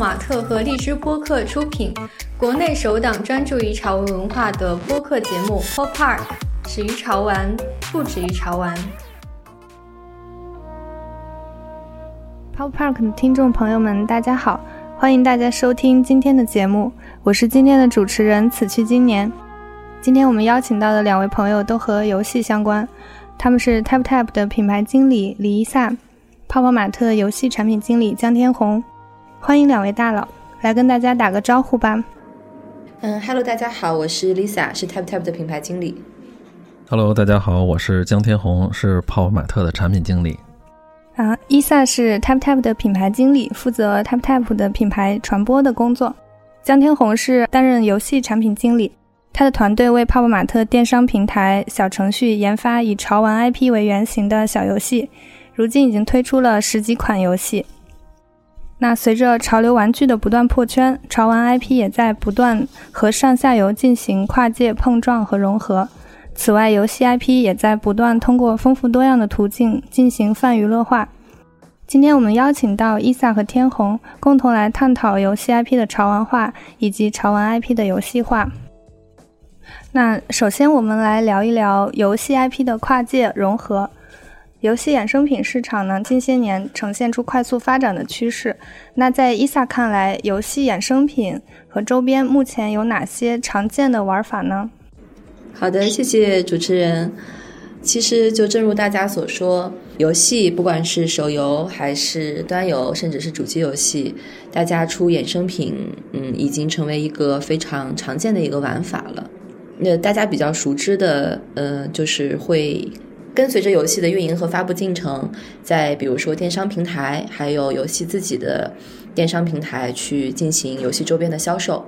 马特和荔枝播客出品，国内首档专注于潮文文化的播客节目《Pop Park》，始于潮玩，不止于潮玩。Pop Park 的听众朋友们，大家好，欢迎大家收听今天的节目，我是今天的主持人此去今年。今天我们邀请到的两位朋友都和游戏相关，他们是 TapTap 的品牌经理李一萨，泡泡玛特游戏产品经理江天红。欢迎两位大佬来跟大家打个招呼吧。嗯，Hello，大家好，我是 Lisa，是 TapTap 的品牌经理。Hello，大家好，我是江天红，是泡泡玛特的产品经理。啊，伊萨是 TapTap 的品牌经理，负责 TapTap 的品牌传播的工作。江天红是担任游戏产品经理，他的团队为泡泡玛特电商平台小程序研发以潮玩 IP 为原型的小游戏，如今已经推出了十几款游戏。那随着潮流玩具的不断破圈，潮玩 IP 也在不断和上下游进行跨界碰撞和融合。此外，游戏 IP 也在不断通过丰富多样的途径进行泛娱乐化。今天我们邀请到伊萨和天虹，共同来探讨游戏 IP 的潮玩化以及潮玩 IP 的游戏化。那首先，我们来聊一聊游戏 IP 的跨界融合。游戏衍生品市场呢，近些年呈现出快速发展的趋势。那在伊萨看来，游戏衍生品和周边目前有哪些常见的玩法呢？好的，谢谢主持人。其实就正如大家所说，游戏不管是手游还是端游，甚至是主机游戏，大家出衍生品，嗯，已经成为一个非常常见的一个玩法了。那大家比较熟知的，呃，就是会跟随着游戏的运营和发布进程，在比如说电商平台，还有游戏自己的电商平台去进行游戏周边的销售。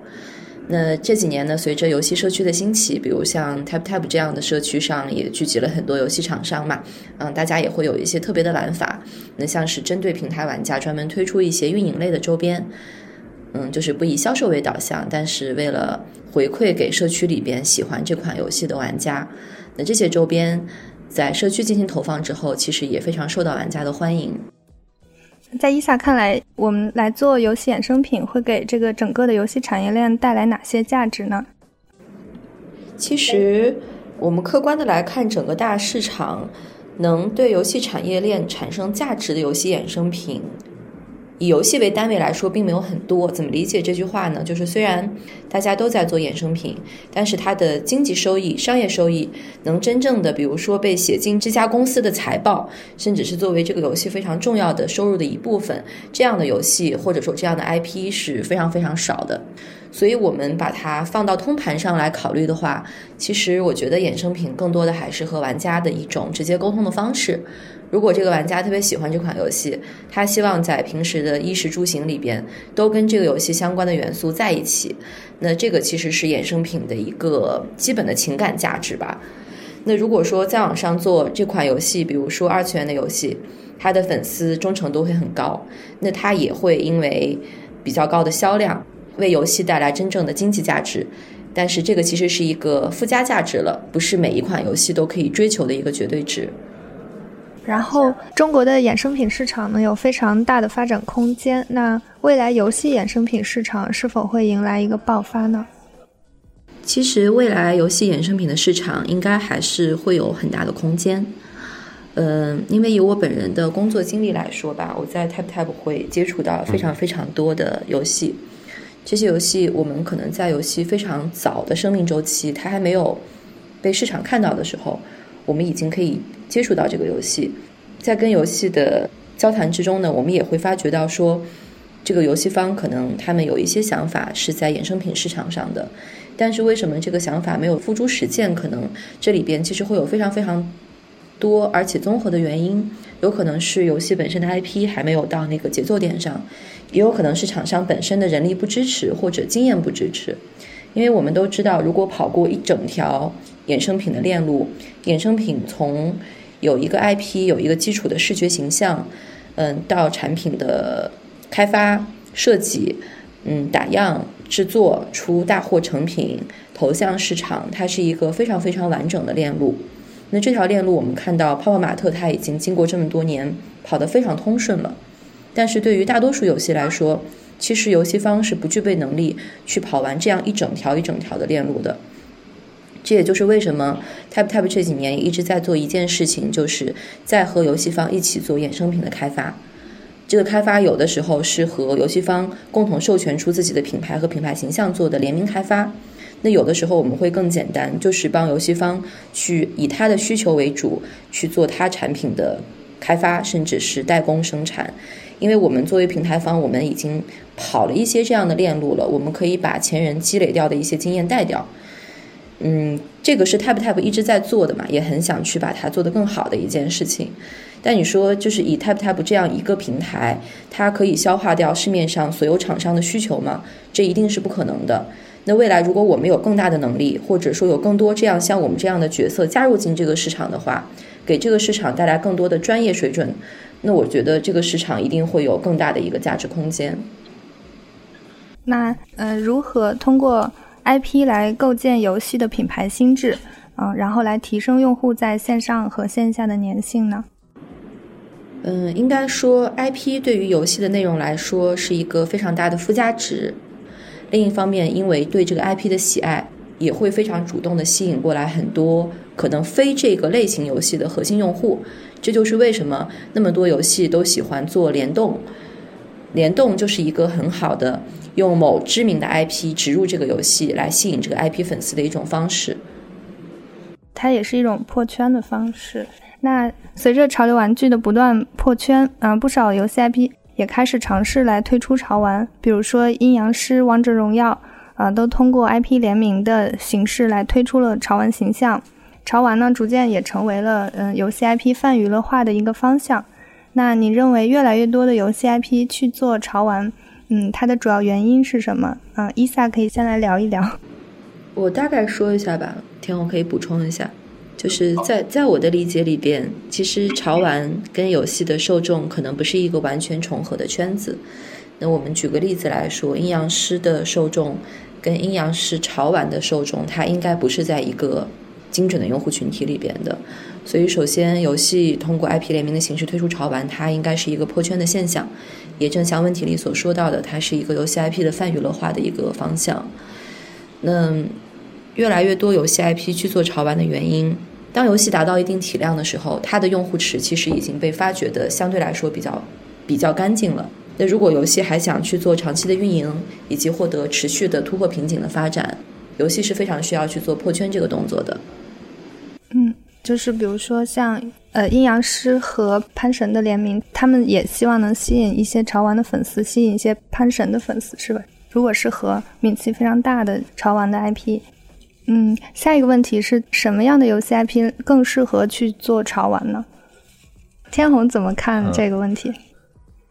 那这几年呢，随着游戏社区的兴起，比如像 TapTap 这样的社区上也聚集了很多游戏厂商嘛，嗯，大家也会有一些特别的玩法。那像是针对平台玩家专门推出一些运营类的周边，嗯，就是不以销售为导向，但是为了回馈给社区里边喜欢这款游戏的玩家，那这些周边在社区进行投放之后，其实也非常受到玩家的欢迎。在伊萨看来，我们来做游戏衍生品会给这个整个的游戏产业链带来哪些价值呢？其实，我们客观的来看，整个大市场能对游戏产业链产生价值的游戏衍生品。以游戏为单位来说，并没有很多。怎么理解这句话呢？就是虽然大家都在做衍生品，但是它的经济收益、商业收益能真正的，比如说被写进这家公司的财报，甚至是作为这个游戏非常重要的收入的一部分，这样的游戏或者说这样的 IP 是非常非常少的。所以我们把它放到通盘上来考虑的话，其实我觉得衍生品更多的还是和玩家的一种直接沟通的方式。如果这个玩家特别喜欢这款游戏，他希望在平时的衣食住行里边都跟这个游戏相关的元素在一起，那这个其实是衍生品的一个基本的情感价值吧。那如果说再往上做这款游戏，比如说二次元的游戏，它的粉丝忠诚度会很高，那它也会因为比较高的销量为游戏带来真正的经济价值。但是这个其实是一个附加价值了，不是每一款游戏都可以追求的一个绝对值。然后，中国的衍生品市场呢有非常大的发展空间。那未来游戏衍生品市场是否会迎来一个爆发呢？其实，未来游戏衍生品的市场应该还是会有很大的空间。嗯，因为以我本人的工作经历来说吧，我在 TapTap 会接触到非常非常多的游戏。这些游戏，我们可能在游戏非常早的生命周期，它还没有被市场看到的时候。我们已经可以接触到这个游戏，在跟游戏的交谈之中呢，我们也会发觉到说，这个游戏方可能他们有一些想法是在衍生品市场上的，但是为什么这个想法没有付诸实践？可能这里边其实会有非常非常多而且综合的原因，有可能是游戏本身的 IP 还没有到那个节奏点上，也有可能是厂商本身的人力不支持或者经验不支持，因为我们都知道，如果跑过一整条。衍生品的链路，衍生品从有一个 IP、有一个基础的视觉形象，嗯，到产品的开发、设计，嗯，打样、制作出大货成品、投向市场，它是一个非常非常完整的链路。那这条链路，我们看到泡泡玛特它已经经过这么多年跑得非常通顺了。但是对于大多数游戏来说，其实游戏方是不具备能力去跑完这样一整条一整条的链路的。这也就是为什么 TapTap 这几年一直在做一件事情，就是在和游戏方一起做衍生品的开发。这个开发有的时候是和游戏方共同授权出自己的品牌和品牌形象做的联名开发。那有的时候我们会更简单，就是帮游戏方去以他的需求为主去做他产品的开发，甚至是代工生产。因为我们作为平台方，我们已经跑了一些这样的链路了，我们可以把前人积累掉的一些经验带掉。嗯，这个是 TapTap 一直在做的嘛，也很想去把它做得更好的一件事情。但你说，就是以 TapTap 这样一个平台，它可以消化掉市面上所有厂商的需求吗？这一定是不可能的。那未来如果我们有更大的能力，或者说有更多这样像我们这样的角色加入进这个市场的话，给这个市场带来更多的专业水准，那我觉得这个市场一定会有更大的一个价值空间。那呃，如何通过？IP 来构建游戏的品牌心智，嗯，然后来提升用户在线上和线下的粘性呢？嗯，应该说 IP 对于游戏的内容来说是一个非常大的附加值。另一方面，因为对这个 IP 的喜爱，也会非常主动的吸引过来很多可能非这个类型游戏的核心用户。这就是为什么那么多游戏都喜欢做联动，联动就是一个很好的。用某知名的 IP 植入这个游戏来吸引这个 IP 粉丝的一种方式，它也是一种破圈的方式。那随着潮流玩具的不断破圈，嗯，不少游戏 IP 也开始尝试来推出潮玩，比如说《阴阳师》《王者荣耀》啊，都通过 IP 联名的形式来推出了潮玩形象。潮玩呢，逐渐也成为了嗯游戏 IP 泛娱乐化的一个方向。那你认为越来越多的游戏 IP 去做潮玩？嗯，它的主要原因是什么？啊，伊萨可以先来聊一聊。我大概说一下吧，天红可以补充一下。就是在在我的理解里边，其实潮玩跟游戏的受众可能不是一个完全重合的圈子。那我们举个例子来说，阴阳师的受众跟阴阳师潮玩的受众，它应该不是在一个精准的用户群体里边的。所以，首先，游戏通过 IP 联名的形式推出潮玩，它应该是一个破圈的现象。也正像问题里所说到的，它是一个游戏 IP 的泛娱乐化的一个方向。那越来越多游戏 IP 去做潮玩的原因，当游戏达到一定体量的时候，它的用户池其实已经被发掘的相对来说比较比较干净了。那如果游戏还想去做长期的运营，以及获得持续的突破瓶颈的发展，游戏是非常需要去做破圈这个动作的。嗯。就是比如说像呃阴阳师和潘神的联名，他们也希望能吸引一些潮玩的粉丝，吸引一些潘神的粉丝，是吧？如果是和名气非常大的潮玩的 IP，嗯，下一个问题是什么样的游戏 IP 更适合去做潮玩呢？天虹怎么看这个问题？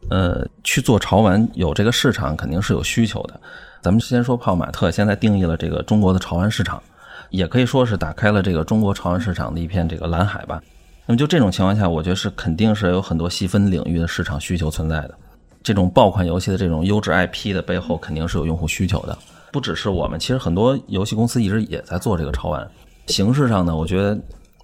呃，去做潮玩有这个市场肯定是有需求的。咱们先说泡玛特，现在定义了这个中国的潮玩市场。也可以说是打开了这个中国潮玩市场的一片这个蓝海吧。那么就这种情况下，我觉得是肯定是有很多细分领域的市场需求存在的。这种爆款游戏的这种优质 IP 的背后，肯定是有用户需求的。不只是我们，其实很多游戏公司一直也在做这个潮玩。形式上呢，我觉得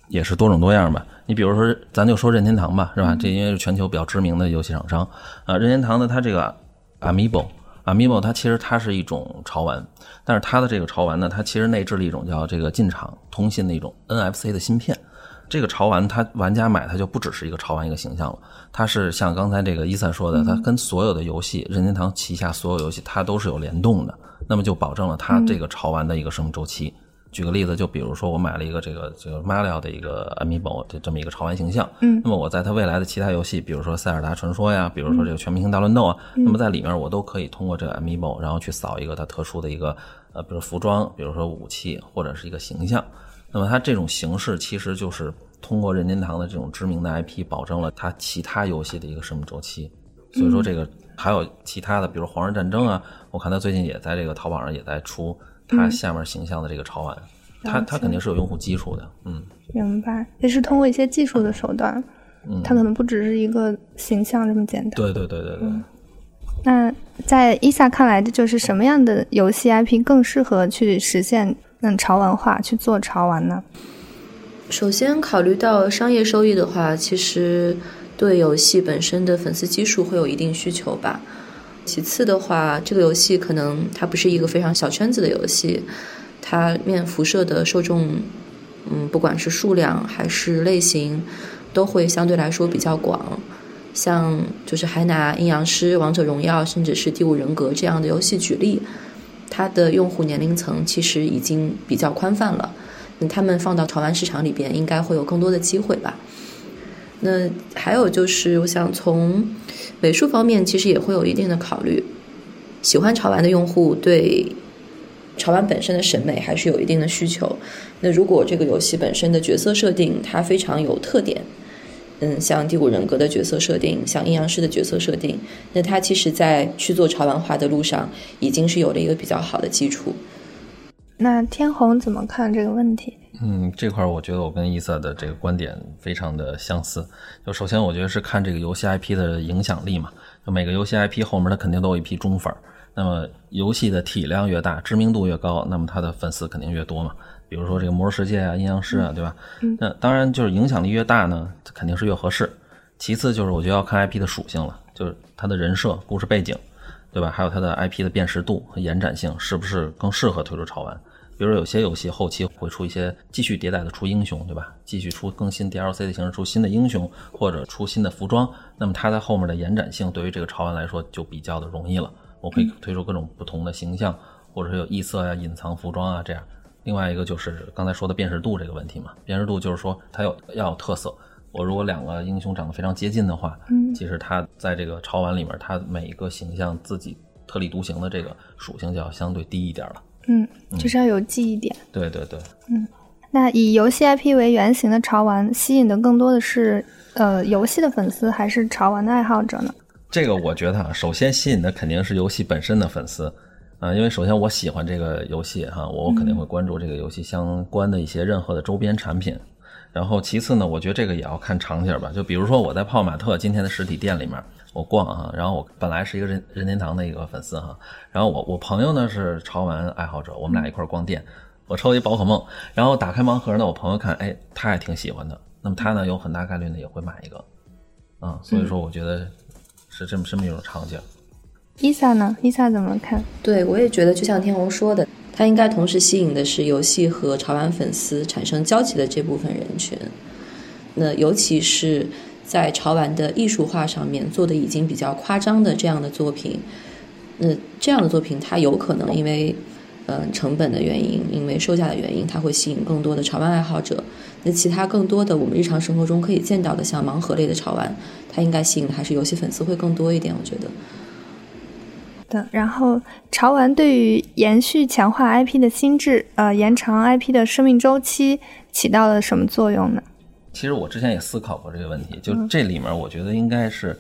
也是多种多样吧。你比如说，咱就说任天堂吧，是吧？这因为是全球比较知名的游戏厂商啊。任天堂的它这个 Amiibo。Amiibo 它其实它是一种潮玩，但是它的这个潮玩呢，它其实内置了一种叫这个进场通信的一种 NFC 的芯片。这个潮玩它玩家买它就不只是一个潮玩一个形象了，它是像刚才这个伊森说的，它跟所有的游戏，任天堂旗下所有游戏它都是有联动的，那么就保证了它这个潮玩的一个生命周期。举个例子，就比如说我买了一个这个这个 Mario 的一个 Amiibo 的这么一个潮玩形象，嗯，那么我在它未来的其他游戏，比如说塞尔达传说呀，比如说这个全明星大乱斗啊，那么在里面我都可以通过这个 Amiibo，然后去扫一个它特殊的一个呃，比如服装，比如说武器或者是一个形象，那么它这种形式其实就是通过任天堂的这种知名的 IP，保证了它其他游戏的一个生命周期。所以说这个还有其他的，比如《皇室战争》啊，我看它最近也在这个淘宝上也在出。它下面形象的这个潮玩，它它肯定是有用户基础的，嗯，明白，也是通过一些技术的手段，嗯，它可能不只是一个形象这么简单。对对对对对。那在伊萨看来，就是什么样的游戏 IP 更适合去实现嗯潮玩化去做潮玩呢？首先考虑到商业收益的话，其实对游戏本身的粉丝基数会有一定需求吧。其次的话，这个游戏可能它不是一个非常小圈子的游戏，它面辐射的受众，嗯，不管是数量还是类型，都会相对来说比较广。像就是还拿阴阳师、王者荣耀，甚至是第五人格这样的游戏举例，它的用户年龄层其实已经比较宽泛了。那他们放到潮玩市场里边，应该会有更多的机会吧？那还有就是，我想从美术方面，其实也会有一定的考虑。喜欢潮玩的用户对潮玩本身的审美还是有一定的需求。那如果这个游戏本身的角色设定它非常有特点，嗯，像第五人格的角色设定，像阴阳师的角色设定，那它其实在去做潮玩化的路上，已经是有了一个比较好的基础。那天虹怎么看这个问题？嗯，这块我觉得我跟伊萨的这个观点非常的相似。就首先，我觉得是看这个游戏 IP 的影响力嘛。就每个游戏 IP 后面它肯定都有一批忠粉，那么游戏的体量越大，知名度越高，那么它的粉丝肯定越多嘛。比如说这个魔兽世界啊、阴阳师啊，对吧？那当然就是影响力越大呢，肯定是越合适。其次就是我觉得要看 IP 的属性了，就是它的人设、故事背景，对吧？还有它的 IP 的辨识度和延展性，是不是更适合推出潮玩？比如有些游戏后期会出一些继续迭代的出英雄，对吧？继续出更新 DLC 的形式出新的英雄，或者出新的服装，那么它在后面的延展性对于这个潮玩来说就比较的容易了。我可以推出各种不同的形象，或者是有异色呀、隐藏服装啊这样。另外一个就是刚才说的辨识度这个问题嘛，辨识度就是说它有要有特色。我如果两个英雄长得非常接近的话，嗯，其实它在这个潮玩里面，它每一个形象自己特立独行的这个属性就要相对低一点了。嗯，就是要有记忆点。对对对。嗯，那以游戏 IP 为原型的潮玩，吸引的更多的是呃游戏的粉丝，还是潮玩的爱好者呢？这个我觉得啊，首先吸引的肯定是游戏本身的粉丝。啊，因为首先我喜欢这个游戏哈，我肯定会关注这个游戏相关的一些任何的周边产品。然后其次呢，我觉得这个也要看场景吧。就比如说我在泡玛特今天的实体店里面，我逛啊，然后我本来是一个任任天堂的一个粉丝哈，然后我我朋友呢是潮玩爱好者，我们俩一块逛店，我抽一宝可梦，然后打开盲盒呢，我朋友看，哎，他也挺喜欢的，那么他呢有很大概率呢也会买一个，啊，所以说我觉得是这么这么一种场景。伊萨呢？伊萨怎么看？对我也觉得，就像天虹说的，它应该同时吸引的是游戏和潮玩粉丝产生交集的这部分人群。那尤其是在潮玩的艺术化上面做的已经比较夸张的这样的作品，那这样的作品它有可能因为嗯成本的原因，因为售价的原因，它会吸引更多的潮玩爱好者。那其他更多的我们日常生活中可以见到的，像盲盒类的潮玩，它应该吸引的还是游戏粉丝会更多一点，我觉得。的，然后潮玩对于延续强化 IP 的心智，呃，延长 IP 的生命周期起到了什么作用呢？其实我之前也思考过这个问题，就这里面我觉得应该是，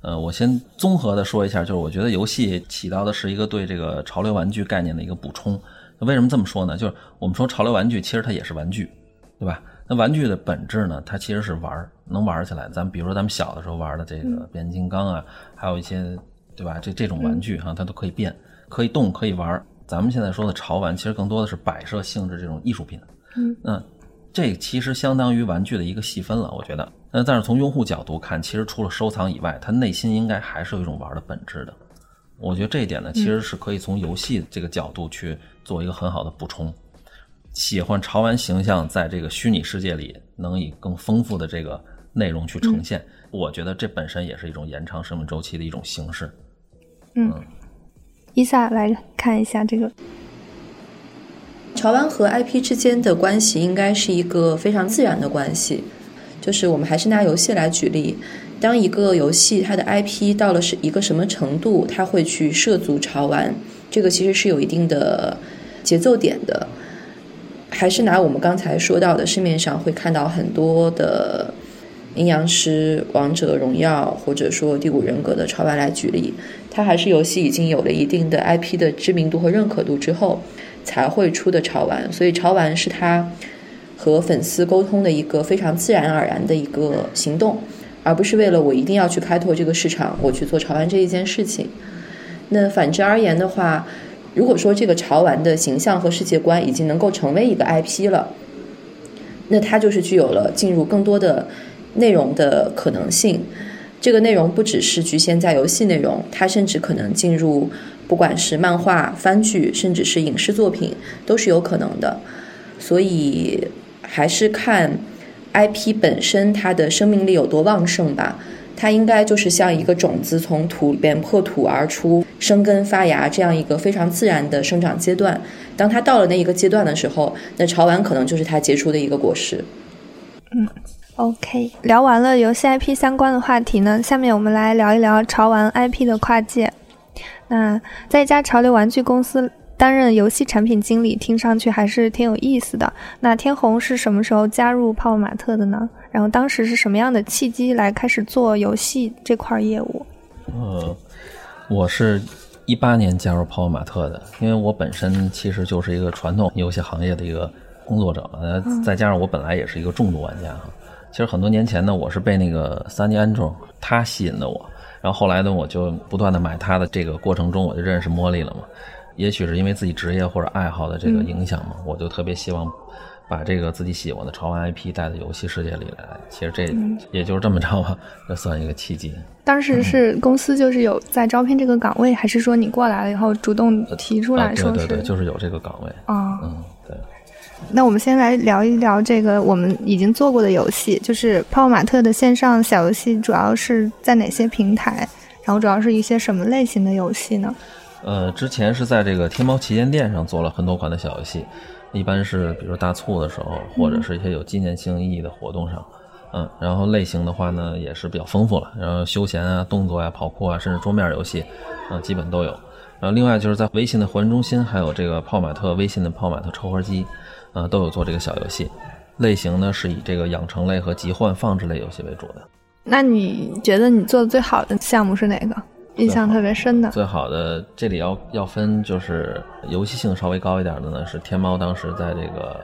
呃，我先综合的说一下，就是我觉得游戏起到的是一个对这个潮流玩具概念的一个补充。为什么这么说呢？就是我们说潮流玩具，其实它也是玩具，对吧？那玩具的本质呢，它其实是玩儿，能玩起来。咱们比如说咱们小的时候玩的这个变形金刚啊，还有一些。对吧？这这种玩具哈，它都可以变，可以动，可以玩。咱们现在说的潮玩，其实更多的是摆设性质这种艺术品。嗯，那这其实相当于玩具的一个细分了，我觉得。那但是从用户角度看，其实除了收藏以外，他内心应该还是有一种玩的本质的。我觉得这一点呢，其实是可以从游戏这个角度去做一个很好的补充。喜欢潮玩形象在这个虚拟世界里能以更丰富的这个内容去呈现，我觉得这本身也是一种延长生命周期的一种形式。嗯，伊萨来看一下这个潮玩和 IP 之间的关系，应该是一个非常自然的关系。就是我们还是拿游戏来举例，当一个游戏它的 IP 到了是一个什么程度，它会去涉足潮玩，这个其实是有一定的节奏点的。还是拿我们刚才说到的市面上会看到很多的。阴阳师、王者荣耀，或者说第五人格的潮玩来举例，它还是游戏已经有了一定的 IP 的知名度和认可度之后才会出的潮玩，所以潮玩是他和粉丝沟通的一个非常自然而然的一个行动，而不是为了我一定要去开拓这个市场，我去做潮玩这一件事情。那反之而言的话，如果说这个潮玩的形象和世界观已经能够成为一个 IP 了，那它就是具有了进入更多的。内容的可能性，这个内容不只是局限在游戏内容，它甚至可能进入不管是漫画、番剧，甚至是影视作品，都是有可能的。所以还是看 IP 本身它的生命力有多旺盛吧。它应该就是像一个种子从土里边破土而出，生根发芽这样一个非常自然的生长阶段。当它到了那一个阶段的时候，那潮玩可能就是它结出的一个果实。嗯，OK，聊完了游戏 IP 相关的话题呢，下面我们来聊一聊潮玩 IP 的跨界。那在一家潮流玩具公司担任游戏产品经理，听上去还是挺有意思的。那天虹是什么时候加入泡泡玛特的呢？然后当时是什么样的契机来开始做游戏这块业务？呃，我是一八年加入泡泡玛特的，因为我本身其实就是一个传统游戏行业的一个工作者嘛，再加上我本来也是一个重度玩家哈。其实很多年前呢，我是被那个三尼安卓他吸引的我，然后后来呢，我就不断的买他的这个过程中，我就认识茉莉了嘛。也许是因为自己职业或者爱好的这个影响嘛，我就特别希望。把这个自己喜欢的潮玩 IP 带到游戏世界里来，其实这也就是这么着吧，这算一个契机。当时是公司就是有在招聘这个岗位，还是说你过来了以后主动提出来说？对对对，就是有这个岗位。啊，嗯，对。那我们先来聊一聊这个我们已经做过的游戏，就是泡泡玛特的线上小游戏，主要是在哪些平台？然后主要是一些什么类型的游戏呢？呃，之前是在这个天猫旗舰店上做了很多款的小游戏。一般是比如大促的时候，或者是一些有纪念性意义的活动上，嗯，然后类型的话呢也是比较丰富了，然后休闲啊、动作啊、跑酷啊，甚至桌面游戏，嗯，基本都有。然后另外就是在微信的会员中心，还有这个泡玛特微信的泡玛特抽盒机，啊，都有做这个小游戏。类型呢是以这个养成类和集换放置类游戏为主的。那你觉得你做的最好的项目是哪个？印象特别深的，最好的这里要要分，就是游戏性稍微高一点的呢，是天猫当时在这个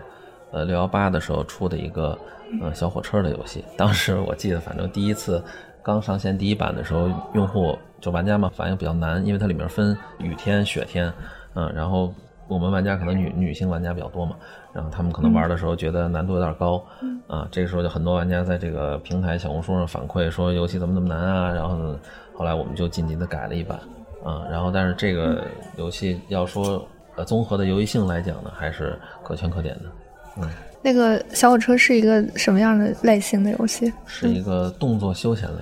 呃六幺八的时候出的一个呃小火车的游戏。当时我记得，反正第一次刚上线第一版的时候，用户就玩家嘛反应比较难，因为它里面分雨天、雪天，嗯，然后我们玩家可能女女性玩家比较多嘛，然后他们可能玩的时候觉得难度有点高，啊，这个时候就很多玩家在这个平台小红书上反馈说游戏怎么怎么难啊，然后。后来我们就紧急的改了一版，啊，然后但是这个游戏要说呃综合的游戏性来讲呢，还是可圈可点的，嗯。那个小火车是一个什么样的类型的游戏？是一个动作休闲类，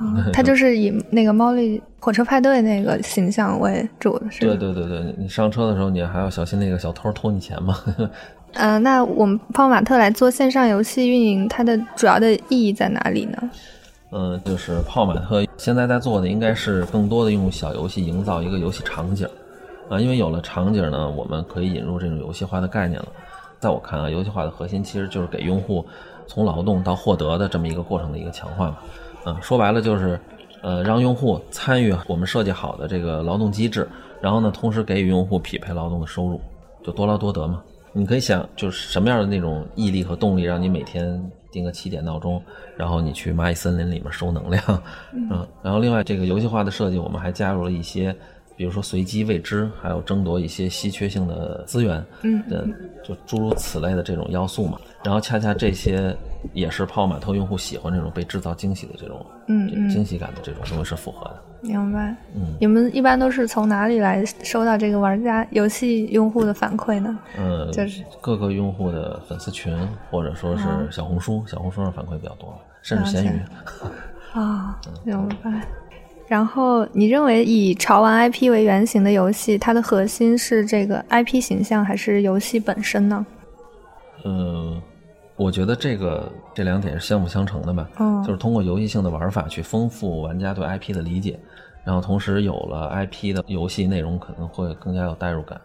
它就是以那个猫力火车派对那个形象为主的，是对对对对，你上车的时候你还要小心那个小偷偷你钱嘛。嗯，那我们泡玛特来做线上游戏运营，它的主要的意义在哪里呢？嗯，就是泡玛特现在在做的应该是更多的用小游戏营造一个游戏场景，啊，因为有了场景呢，我们可以引入这种游戏化的概念了。在我看啊，游戏化的核心其实就是给用户从劳动到获得的这么一个过程的一个强化嘛。嗯，说白了就是，呃，让用户参与我们设计好的这个劳动机制，然后呢，同时给予用户匹配劳动的收入，就多劳多得嘛。你可以想，就是什么样的那种毅力和动力，让你每天。定个七点闹钟，然后你去蚂蚁森林里面收能量，嗯，然后另外这个游戏化的设计，我们还加入了一些，比如说随机未知，还有争夺一些稀缺性的资源，嗯，就诸如此类的这种要素嘛。然后恰恰这些也是泡泡玛特用户喜欢这种被制造惊喜的这种，嗯惊喜感的这种东西是符合的。明白。嗯，你们一般都是从哪里来收到这个玩家、游戏用户的反馈呢？嗯，就是各个用户的粉丝群，或者说是小红书，小红书上反馈比较多，甚至闲鱼。啊，明白。然后你认为以潮玩 IP 为原型的游戏，它的核心是这个 IP 形象，还是游戏本身呢？嗯。我觉得这个这两点是相辅相成的吧，嗯，就是通过游戏性的玩法去丰富玩家对 IP 的理解，然后同时有了 IP 的游戏内容可能会更加有代入感。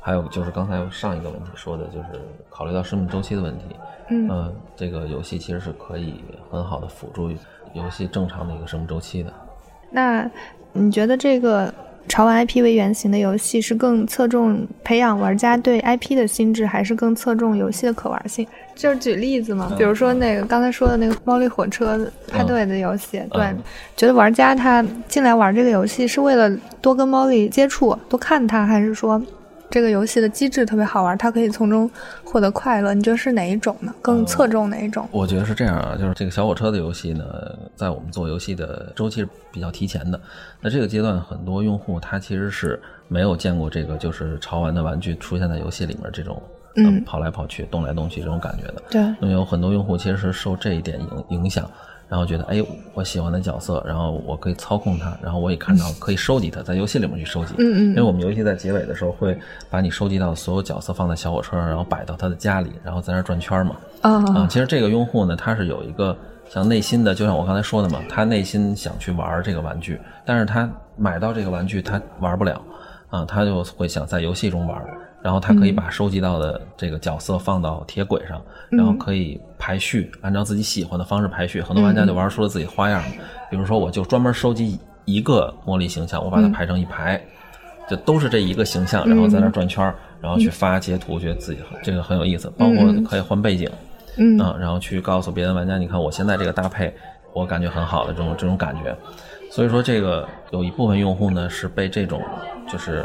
还有就是刚才上一个问题说的，就是考虑到生命周期的问题，嗯，这个游戏其实是可以很好的辅助游戏正常的一个生命周期的。那你觉得这个？潮玩 IP 为原型的游戏是更侧重培养玩家对 IP 的心智，还是更侧重游戏的可玩性？就是举例子嘛，比如说那个刚才说的那个猫力火车派对的游戏，对，觉得玩家他进来玩这个游戏是为了多跟猫力接触，多看它，还是说这个游戏的机制特别好玩，它可以从中获得快乐。你觉得是哪一种呢？更侧重哪一种？我觉得是这样啊，就是这个小火车的游戏呢，在我们做游戏的周期是比较提前的。那这个阶段，很多用户他其实是没有见过这个就是潮玩的玩具出现在游戏里面这种。嗯，跑来跑去，动来动去这种感觉的。对，那么有很多用户其实是受这一点影影响，然后觉得，哎，我喜欢的角色，然后我可以操控它，然后我也看到可以收集它，在游戏里面去收集。嗯嗯。因为我们游戏在结尾的时候会把你收集到所有角色放在小火车上，然后摆到他的家里，然后在那转圈嘛。啊啊！其实这个用户呢，他是有一个像内心的，就像我刚才说的嘛，他内心想去玩这个玩具，但是他买到这个玩具他玩不了，啊，他就会想在游戏中玩。然后他可以把收集到的这个角色放到铁轨上，然后可以排序，按照自己喜欢的方式排序。很多玩家就玩出了自己花样，比如说我就专门收集一个茉莉形象，我把它排成一排，就都是这一个形象，然后在那转圈，然后去发截图，觉得自己这个很有意思。包括可以换背景，嗯，然后去告诉别的玩家，你看我现在这个搭配，我感觉很好的这种这种感觉。所以说，这个有一部分用户呢是被这种就是。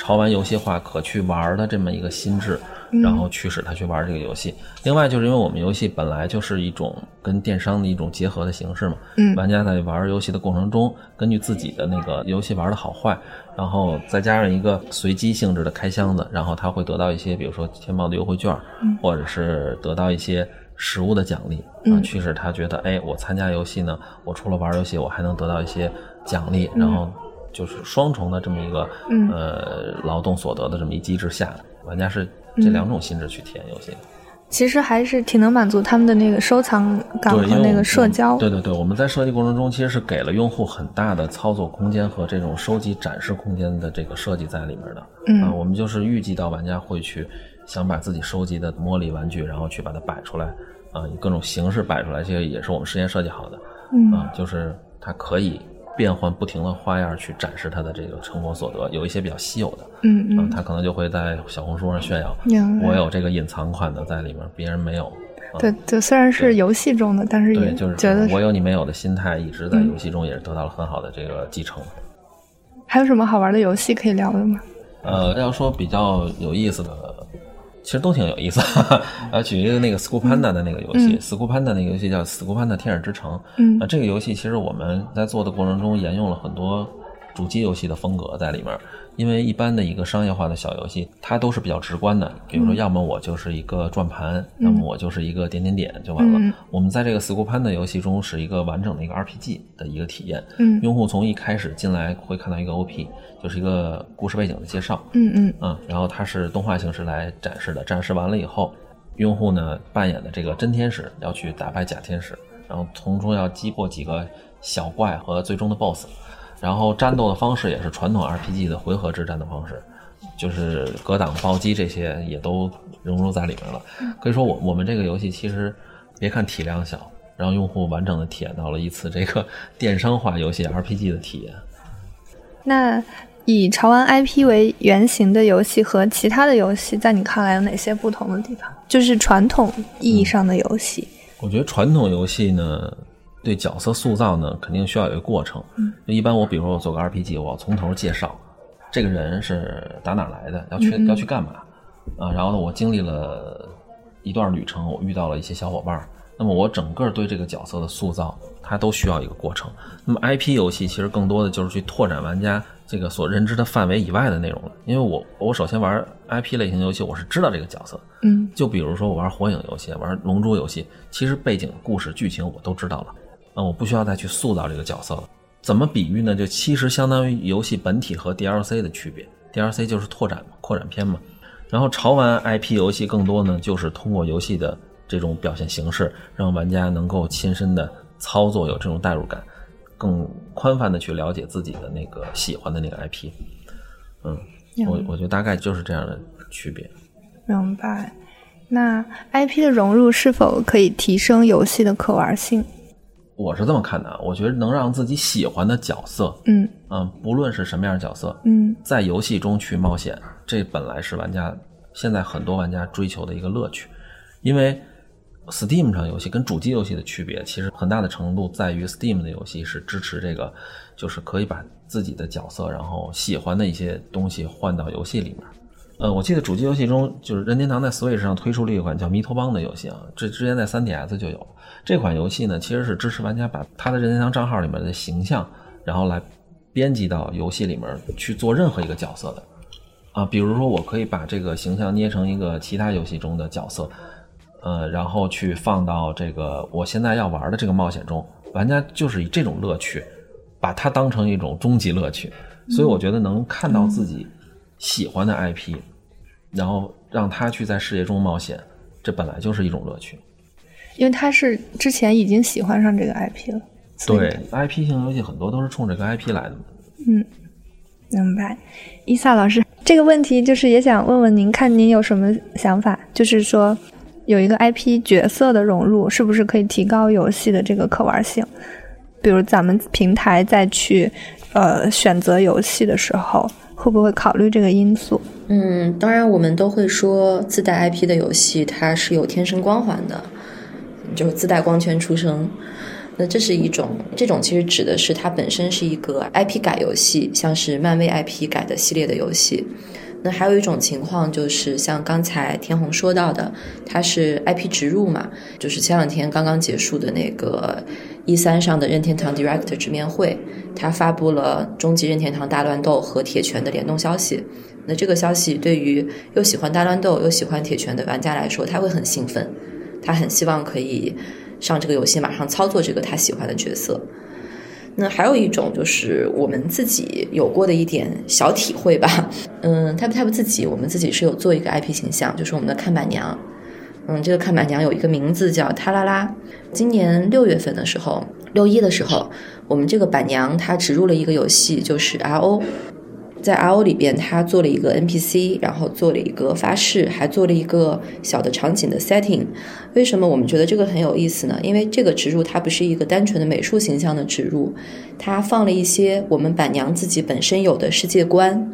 潮玩游戏化可去玩的这么一个心智，然后驱使他去玩这个游戏。另外，就是因为我们游戏本来就是一种跟电商的一种结合的形式嘛，嗯，玩家在玩游戏的过程中，根据自己的那个游戏玩的好坏，然后再加上一个随机性质的开箱子，然后他会得到一些，比如说天猫的优惠券，或者是得到一些实物的奖励，啊，驱使他觉得，哎，我参加游戏呢，我除了玩游戏，我还能得到一些奖励，然后。就是双重的这么一个呃劳动所得的这么一机制下，玩家是这两种心智去体验游戏。其实还是挺能满足他们的那个收藏感和那个社交。对对对，我们在设计过程中其实是给了用户很大的操作空间和这种收集展示空间的这个设计在里面的。嗯啊，我们就是预计到玩家会去想把自己收集的魔力玩具，然后去把它摆出来啊，以各种形式摆出来，这个也是我们事先设计好的。嗯啊，就是它可以。变换不停的花样去展示他的这个成果所得，有一些比较稀有的，嗯嗯，他可能就会在小红书上炫耀，我有这个隐藏款的在里面，别人没有。对对，虽然是游戏中的，但是也就是觉得我有你没有的心态，一直在游戏中也是得到了很好的这个继承。还有什么好玩的游戏可以聊的吗？呃，要说比较有意思的。其实都挺有意思，啊，举一个那个 School Panda 的那个游戏，School Panda 那个游戏叫 School Panda 天使之城，嗯，这个游戏其实我们在做的过程中沿用了很多主机游戏的风格在里面。因为一般的一个商业化的小游戏，它都是比较直观的。比如说，要么我就是一个转盘，要么我就是一个点点点就完了。我们在这个 School Panda 游戏中是一个完整的一个 RPG 的一个体验。嗯，用户从一开始进来会看到一个 OP，就是一个故事背景的介绍。嗯嗯嗯，然后它是动画形式来展示的。展示完了以后，用户呢扮演的这个真天使要去打败假天使，然后从中要击破几个小怪和最终的 BOSS。然后战斗的方式也是传统 RPG 的回合制战斗方式，就是格挡、暴击这些也都融入在里面了。可以说，我我们这个游戏其实别看体量小，让用户完整的体验到了一次这个 电商化游戏 RPG 的体验。那以潮玩 IP 为原型的游戏和其他的游戏，在你看来有哪些不同的地方？就是传统意义上的游戏。我觉得传统游戏呢。对角色塑造呢，肯定需要有一个过程。嗯，一般我比如说我做个 RPG，我要从头介绍这个人是打哪来的，要去要去干嘛啊？然后呢，我经历了一段旅程，我遇到了一些小伙伴。那么我整个对这个角色的塑造，它都需要一个过程。那么 IP 游戏其实更多的就是去拓展玩家这个所认知的范围以外的内容了。因为我我首先玩 IP 类型游戏，我是知道这个角色。嗯，就比如说我玩火影游戏，玩龙珠游戏，其实背景、故事、剧情我都知道了。啊，我不需要再去塑造这个角色了。怎么比喻呢？就其实相当于游戏本体和 DLC 的区别。DLC 就是拓展嘛，扩展篇嘛。然后潮玩 IP 游戏更多呢，就是通过游戏的这种表现形式，让玩家能够亲身的操作，有这种代入感，更宽泛的去了解自己的那个喜欢的那个 IP。嗯，我我觉得大概就是这样的区别。明白。那 IP 的融入是否可以提升游戏的可玩性？我是这么看的，我觉得能让自己喜欢的角色，嗯嗯，不论是什么样的角色，嗯，在游戏中去冒险，这本来是玩家现在很多玩家追求的一个乐趣。因为 Steam 上游戏跟主机游戏的区别，其实很大的程度在于 Steam 的游戏是支持这个，就是可以把自己的角色，然后喜欢的一些东西换到游戏里面，呃，我记得主机游戏中，就是任天堂在 Switch 上推出了一款叫《弥托邦》的游戏啊，这之前在 3DS 就有。这款游戏呢，其实是支持玩家把他的任天堂账号里面的形象，然后来编辑到游戏里面去做任何一个角色的。啊，比如说我可以把这个形象捏成一个其他游戏中的角色，呃，然后去放到这个我现在要玩的这个冒险中，玩家就是以这种乐趣，把它当成一种终极乐趣。所以我觉得能看到自己喜欢的 IP，然后让他去在世界中冒险，这本来就是一种乐趣。因为他是之前已经喜欢上这个 IP 了。对，IP 型游戏很多都是冲这个 IP 来的。嗯，明白。伊萨老师，这个问题就是也想问问您，看您有什么想法？就是说，有一个 IP 角色的融入，是不是可以提高游戏的这个可玩性？比如咱们平台再去呃选择游戏的时候，会不会考虑这个因素？嗯，当然，我们都会说自带 IP 的游戏它是有天生光环的。就是自带光圈出生，那这是一种，这种其实指的是它本身是一个 IP 改游戏，像是漫威 IP 改的系列的游戏。那还有一种情况就是像刚才天虹说到的，它是 IP 植入嘛，就是前两天刚刚结束的那个一三上的任天堂 Direct 直面会，它发布了终极任天堂大乱斗和铁拳的联动消息。那这个消息对于又喜欢大乱斗又喜欢铁拳的玩家来说，他会很兴奋。他很希望可以上这个游戏，马上操作这个他喜欢的角色。那还有一种就是我们自己有过的一点小体会吧。嗯，Tap Tap 自己，我们自己是有做一个 IP 形象，就是我们的看板娘。嗯，这个看板娘有一个名字叫塔拉拉。今年六月份的时候，六一的时候，我们这个板娘她植入了一个游戏，就是 RO。在 RO 里边，他做了一个 NPC，然后做了一个发誓，还做了一个小的场景的 setting。为什么我们觉得这个很有意思呢？因为这个植入它不是一个单纯的美术形象的植入，它放了一些我们板娘自己本身有的世界观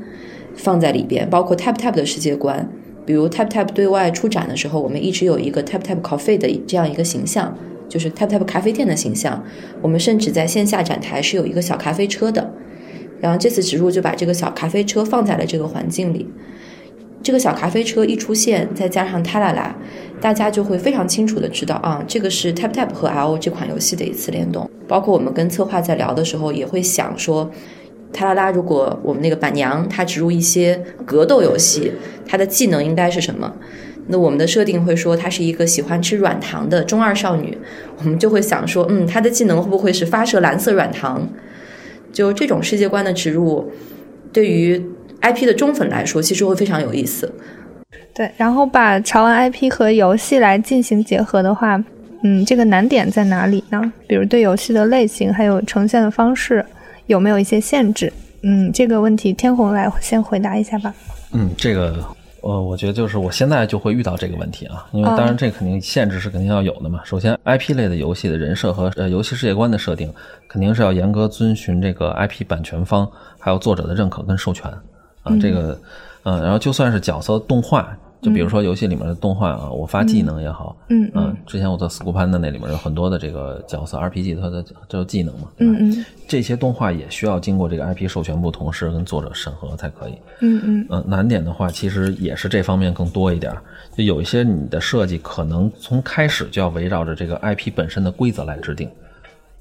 放在里边，包括 Tap Tap 的世界观。比如 Tap Tap 对外出展的时候，我们一直有一个 Tap Tap Coffee 的这样一个形象，就是 Tap Tap 咖啡店的形象。我们甚至在线下展台是有一个小咖啡车的。然后这次植入就把这个小咖啡车放在了这个环境里，这个小咖啡车一出现，再加上塔拉拉，大家就会非常清楚的知道啊，这个是 Tap Tap 和 RO 这款游戏的一次联动。包括我们跟策划在聊的时候，也会想说，塔拉拉如果我们那个板娘她植入一些格斗游戏，她的技能应该是什么？那我们的设定会说她是一个喜欢吃软糖的中二少女，我们就会想说，嗯，她的技能会不会是发射蓝色软糖？就这种世界观的植入，对于 IP 的忠粉来说，其实会非常有意思。对，然后把潮玩 IP 和游戏来进行结合的话，嗯，这个难点在哪里呢？比如对游戏的类型还有呈现的方式有没有一些限制？嗯，这个问题天虹来先回答一下吧。嗯，这个。呃，我觉得就是我现在就会遇到这个问题啊，因为当然这肯定限制是肯定要有的嘛。首先，IP 类的游戏的人设和呃游戏世界观的设定，肯定是要严格遵循这个 IP 版权方还有作者的认可跟授权啊。这个，嗯，然后就算是角色动画。就比如说游戏里面的动画啊，我发技能也好，嗯嗯，之前我做 School Panda 那里面有很多的这个角色 RPG，它的叫技能嘛，嗯嗯，这些动画也需要经过这个 IP 授权部同事跟作者审核才可以，嗯嗯，嗯，难点的话其实也是这方面更多一点，就有一些你的设计可能从开始就要围绕着这个 IP 本身的规则来制定。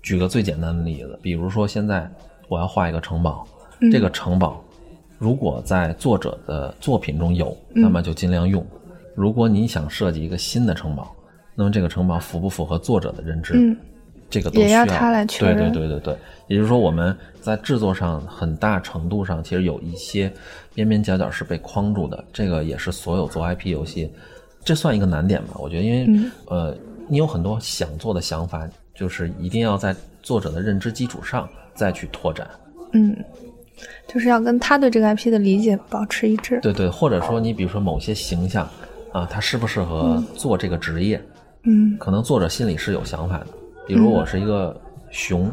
举个最简单的例子，比如说现在我要画一个城堡，这个城堡。如果在作者的作品中有，那么就尽量用。如果你想设计一个新的城堡，那么这个城堡符不符合作者的认知？嗯，这个都需要他来确认。对对对对对，也就是说我们在制作上很大程度上其实有一些边边角角是被框住的。这个也是所有做 IP 游戏，这算一个难点吧？我觉得，因为呃，你有很多想做的想法，就是一定要在作者的认知基础上再去拓展。嗯。就是要跟他对这个 IP 的理解保持一致。对对，或者说你比如说某些形象啊，他适不适合做这个职业？嗯，可能作者心里是有想法的。比如我是一个熊，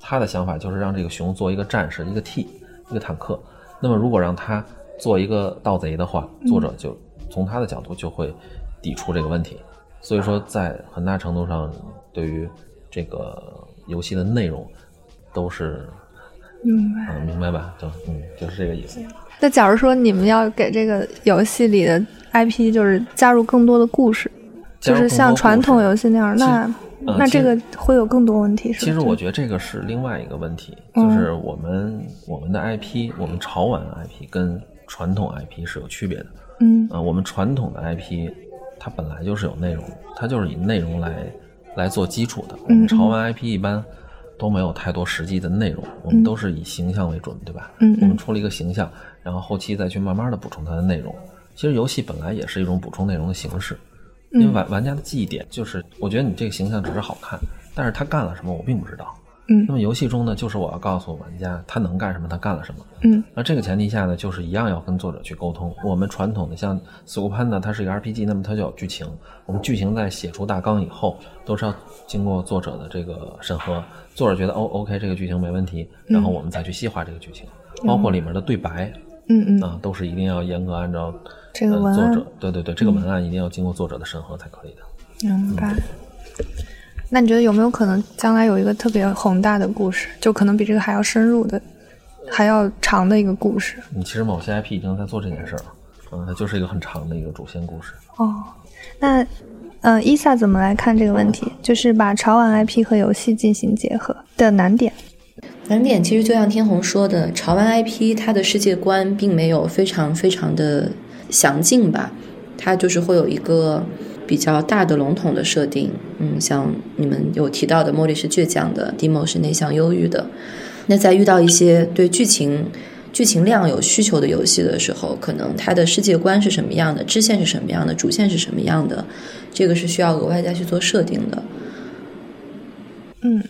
他的想法就是让这个熊做一个战士，一个 T，一个坦克。那么如果让他做一个盗贼的话，作者就从他的角度就会抵触这个问题。所以说，在很大程度上，对于这个游戏的内容都是。明白，嗯，明白吧？就嗯，就是这个意思。那假如说你们要给这个游戏里的 IP 就是加入更多的故事，就是像传统游戏那样，那那这个会有更多问题。其实我觉得这个是另外一个问题，就是我们我们的 IP，我们潮玩 IP 跟传统 IP 是有区别的。嗯啊，我们传统的 IP 它本来就是有内容，它就是以内容来来做基础的。我们潮玩 IP 一般都没有太多实际的内容，我们都是以形象为准，对吧？嗯我们出了一个形象，然后后期再去慢慢的补充它的内容。其实游戏本来也是一种补充内容的形式，因为玩玩家的记忆点就是，我觉得你这个形象只是好看，但是他干了什么我并不知道。嗯，那么游戏中呢，就是我要告诉玩家他能干什么，他干了什么。嗯，那这个前提下呢，就是一样要跟作者去沟通。我们传统的像《死库潘》呢，它是一个 RPG，那么它就有剧情。我们剧情在写出大纲以后，都是要经过作者的这个审核。作者觉得哦，OK，这个剧情没问题，然后我们再去细化这个剧情，包括里面的对白，嗯嗯啊，都是一定要严格按照这个文案。作者对对对，这个文案一定要经过作者的审核才可以的。明白。那你觉得有没有可能将来有一个特别宏大的故事，就可能比这个还要深入的、还要长的一个故事？你其实某些 IP 已经在做这件事了，嗯，它就是一个很长的一个主线故事。哦，那嗯，伊萨怎么来看这个问题？就是把潮玩 IP 和游戏进行结合的难点。难点其实就像天虹说的，潮玩 IP 它的世界观并没有非常非常的详尽吧，它就是会有一个。比较大的笼统的设定，嗯，像你们有提到的，茉莉是倔强的，Dimo 是内向忧郁的。那在遇到一些对剧情剧情量有需求的游戏的时候，可能它的世界观是什么样的，支线是什么样的，主线是什么样的，这个是需要额外再去做设定的。嗯，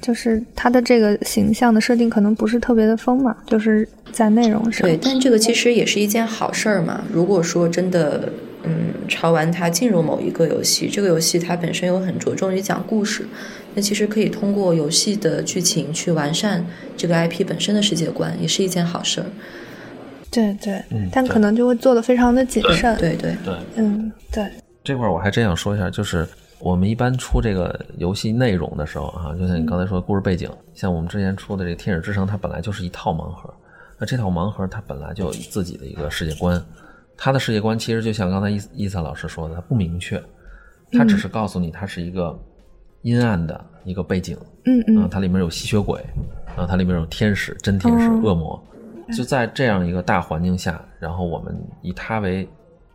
就是它的这个形象的设定可能不是特别的丰满，就是在内容上。对，但这个其实也是一件好事儿嘛。如果说真的。嗯，潮玩它进入某一个游戏，这个游戏它本身又很着重于讲故事，那其实可以通过游戏的剧情去完善这个 IP 本身的世界观，也是一件好事儿。对对，嗯，但可能就会做的非常的谨慎。对对对，嗯对。这块我还真想说一下，就是我们一般出这个游戏内容的时候啊，就像你刚才说的故事背景，像我们之前出的这个《天使之城》，它本来就是一套盲盒，那这套盲盒它本来就有自己的一个世界观。他的世界观其实就像刚才伊伊萨老师说的，他不明确，他只是告诉你它是一个阴暗的一个背景，嗯嗯，它里面有吸血鬼，啊，它里面有天使、真天使、恶魔，就在这样一个大环境下，然后我们以它为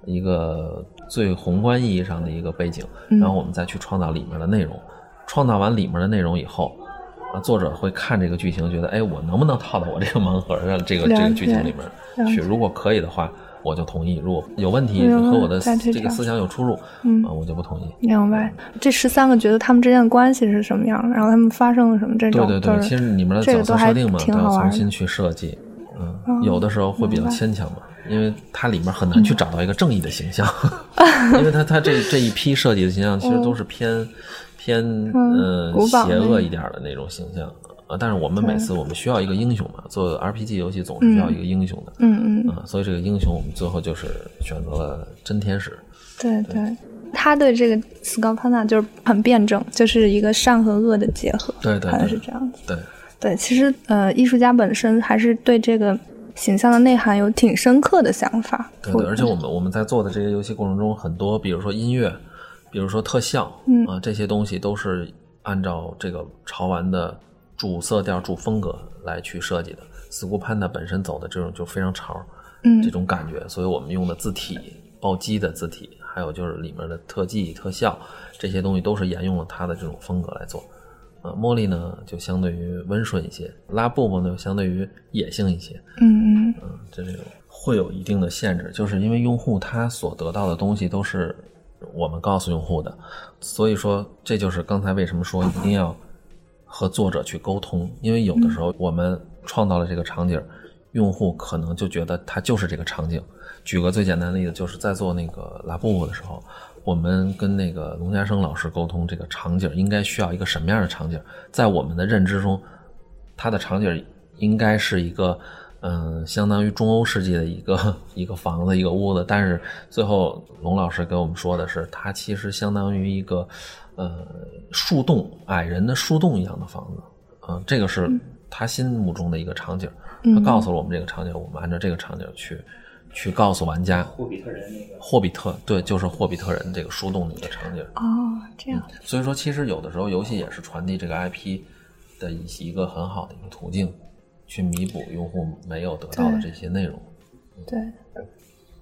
一个最宏观意义上的一个背景，然后我们再去创造里面的内容，创造完里面的内容以后，啊，作者会看这个剧情，觉得哎，我能不能套到我这个盲盒的这个这个剧情里面去？如果可以的话。我就同意，如果有问题和我的这个思想有出入，嗯，我就不同意。明白。这十三个觉得他们之间的关系是什么样的？然后他们发生了什么？这种对对对，其实里面的角色设定嘛，都要重新去设计。嗯，有的时候会比较牵强嘛，因为它里面很难去找到一个正义的形象，因为它它这这一批设计的形象其实都是偏偏嗯邪恶一点的那种形象。但是我们每次我们需要一个英雄嘛，做 RPG 游戏总是需要一个英雄的，嗯嗯啊，所以这个英雄我们最后就是选择了真天使。对对，他对这个斯高潘纳就是很辩证，就是一个善和恶的结合，对对，好像是这样子。对对，其实呃，艺术家本身还是对这个形象的内涵有挺深刻的想法。对对，而且我们我们在做的这些游戏过程中，很多比如说音乐，比如说特效，嗯啊，这些东西都是按照这个潮玩的。主色调、主风格来去设计的，斯库潘达本身走的这种就非常潮，嗯，这种感觉，所以我们用的字体、暴击的字体，还有就是里面的特技、特效这些东西，都是沿用了它的这种风格来做。呃，茉莉呢就相对于温顺一些，拉布布呢相对于野性一些，嗯嗯，嗯，这种会有一定的限制，就是因为用户他所得到的东西都是我们告诉用户的，所以说这就是刚才为什么说一定要。和作者去沟通，因为有的时候我们创造了这个场景，用户可能就觉得它就是这个场景。举个最简单的例子，就是在做那个拉布布的时候，我们跟那个龙家生老师沟通，这个场景应该需要一个什么样的场景？在我们的认知中，它的场景应该是一个，嗯，相当于中欧世纪的一个 一个房子、一个屋子。但是最后龙老师给我们说的是，它其实相当于一个。呃，树洞，矮人的树洞一样的房子，啊，这个是他心目中的一个场景，他告诉了我们这个场景，我们按照这个场景去去告诉玩家。霍比特人那个，霍比特对，就是霍比特人这个树洞里的场景。哦，这样。所以说，其实有的时候游戏也是传递这个 IP 的一一个很好的一个途径，去弥补用户没有得到的这些内容。对，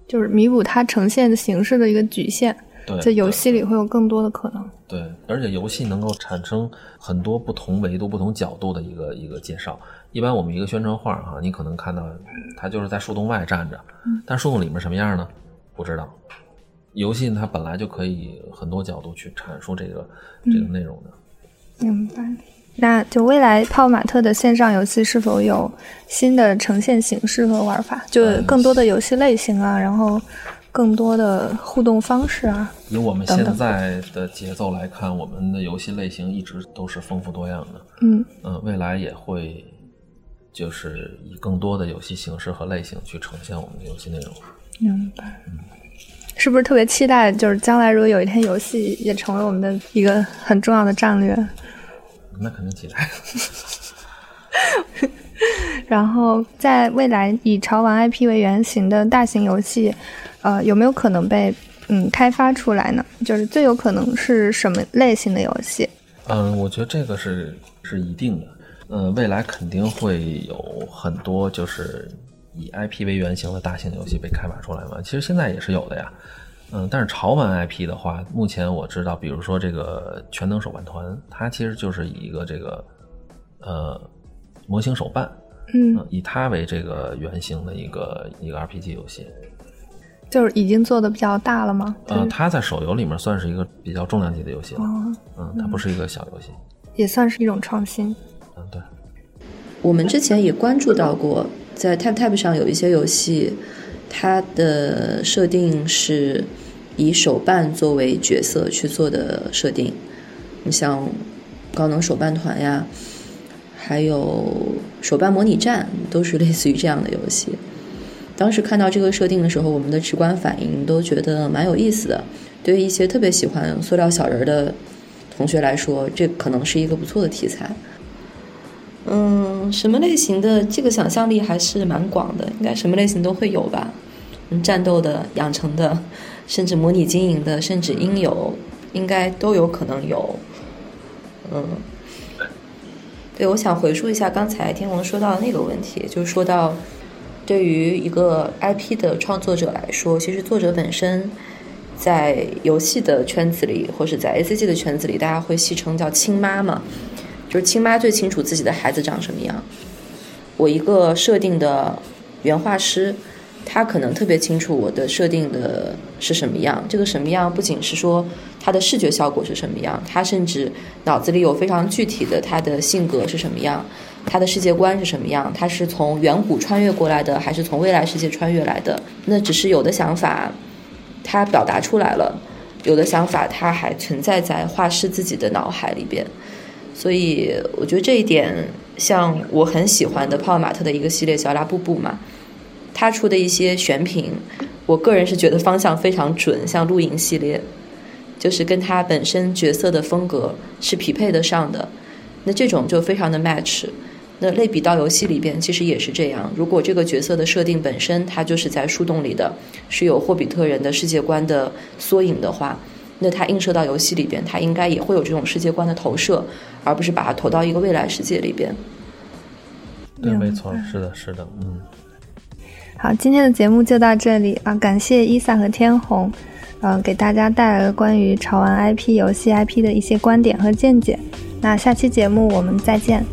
就是弥补它呈现的形式的一个局限。对，在游戏里会有更多的可能。对，而且游戏能够产生很多不同维度、不同角度的一个一个介绍。一般我们一个宣传画哈，你可能看到它就是在树洞外站着，但树洞里面什么样呢？不知道。游戏它本来就可以很多角度去阐述这个这个内容的。明白。那就未来泡泡玛特的线上游戏是否有新的呈现形式和玩法？就更多的游戏类型啊，然后。更多的互动方式啊！以我们现在的节奏来看，我们的游戏类型一直都是丰富多样的。嗯嗯，未来也会就是以更多的游戏形式和类型去呈现我们的游戏内容。明白。嗯，是不是特别期待？就是将来如果有一天游戏也成为我们的一个很重要的战略？那肯定期待。然后，在未来以潮玩 IP 为原型的大型游戏。呃，有没有可能被嗯开发出来呢？就是最有可能是什么类型的游戏？嗯，我觉得这个是是一定的。嗯，未来肯定会有很多就是以 IP 为原型的大型游戏被开发出来嘛。其实现在也是有的呀。嗯，但是潮玩 IP 的话，目前我知道，比如说这个全能手办团，它其实就是以一个这个呃模型手办，嗯，以它为这个原型的一个一个 RPG 游戏。就是已经做的比较大了吗？呃，它在手游里面算是一个比较重量级的游戏了。嗯，它不是一个小游戏，也算是一种创新。嗯，对。我们之前也关注到过，在 Tap Tap 上有一些游戏，它的设定是以手办作为角色去做的设定。你像高能手办团呀，还有手办模拟战，都是类似于这样的游戏。当时看到这个设定的时候，我们的直观反应都觉得蛮有意思的。对于一些特别喜欢塑料小人的同学来说，这可能是一个不错的题材。嗯，什么类型的？这个想象力还是蛮广的，应该什么类型都会有吧。嗯，战斗的、养成的，甚至模拟经营的，甚至应有，应该都有可能有。嗯，对，我想回溯一下刚才天王说到的那个问题，就是说到。对于一个 IP 的创作者来说，其实作者本身在游戏的圈子里，或是在 ACG 的圈子里，大家会戏称叫“亲妈”嘛，就是亲妈最清楚自己的孩子长什么样。我一个设定的原画师。他可能特别清楚我的设定的是什么样，这个什么样不仅是说他的视觉效果是什么样，他甚至脑子里有非常具体的他的性格是什么样，他的世界观是什么样，他是从远古穿越过来的，还是从未来世界穿越来的？那只是有的想法他表达出来了，有的想法他还存在在画师自己的脑海里边。所以我觉得这一点，像我很喜欢的泡玛特的一个系列叫《拉布布》嘛。他出的一些选品，我个人是觉得方向非常准，像露营系列，就是跟他本身角色的风格是匹配得上的。那这种就非常的 match。那类比到游戏里边，其实也是这样。如果这个角色的设定本身它就是在树洞里的，是有霍比特人的世界观的缩影的话，那它映射到游戏里边，它应该也会有这种世界观的投射，而不是把它投到一个未来世界里边。对，没错，是的，是的，嗯。好，今天的节目就到这里啊！感谢伊萨和天虹，嗯，给大家带来了关于潮玩 IP 游戏 IP 的一些观点和见解。那下期节目我们再见。